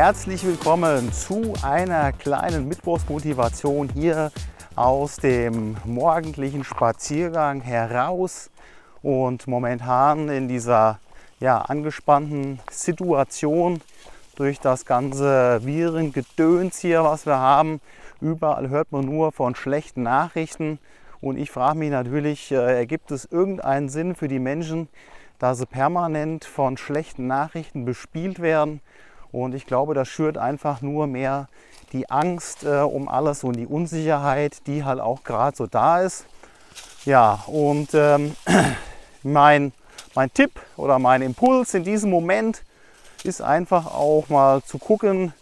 herzlich willkommen zu einer kleinen Mittwochsmotivation hier aus dem morgendlichen Spaziergang heraus und momentan in dieser ja, angespannten Situation durch das ganze Virengedöns hier, was wir haben. Überall hört man nur von schlechten Nachrichten und ich frage mich natürlich, äh, ergibt es irgendeinen Sinn für die Menschen, da sie permanent von schlechten Nachrichten bespielt werden? Und ich glaube, das schürt einfach nur mehr die Angst äh, um alles und die Unsicherheit, die halt auch gerade so da ist. Ja, und ähm, mein, mein Tipp oder mein Impuls in diesem Moment ist einfach auch mal zu gucken,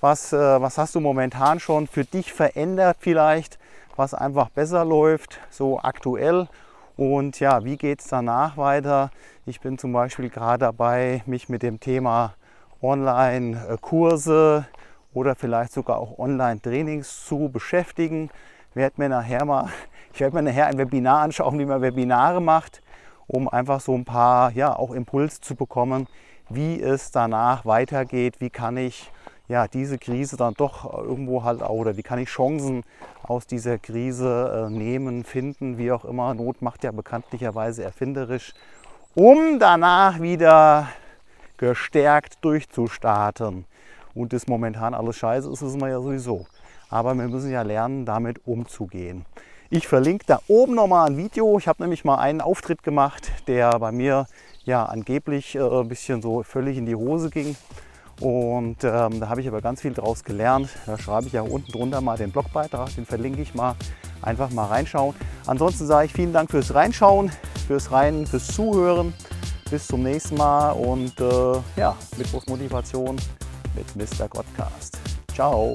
was, äh, was hast du momentan schon für dich verändert vielleicht, was einfach besser läuft, so aktuell. Und ja, wie geht es danach weiter? Ich bin zum Beispiel gerade dabei, mich mit dem Thema Online-Kurse oder vielleicht sogar auch Online-Trainings zu beschäftigen. Ich werde mir nachher mal, ich werde mir nachher ein Webinar anschauen, wie man Webinare macht, um einfach so ein paar, ja, auch Impulse zu bekommen, wie es danach weitergeht, wie kann ich ja, diese Krise dann doch irgendwo halt oder wie kann ich Chancen aus dieser Krise äh, nehmen, finden, wie auch immer. Not macht ja bekanntlicherweise erfinderisch, um danach wieder gestärkt durchzustarten. Und das momentan alles scheiße ist, wissen wir ja sowieso. Aber wir müssen ja lernen, damit umzugehen. Ich verlinke da oben nochmal ein Video. Ich habe nämlich mal einen Auftritt gemacht, der bei mir ja angeblich äh, ein bisschen so völlig in die Hose ging. Und ähm, da habe ich aber ganz viel draus gelernt. Da schreibe ich ja unten drunter mal den Blogbeitrag, den verlinke ich mal. Einfach mal reinschauen. Ansonsten sage ich vielen Dank fürs Reinschauen, fürs Rein, fürs Zuhören. Bis zum nächsten Mal und äh, ja, Mittwochsmotivation mit Mr. Godcast. Ciao.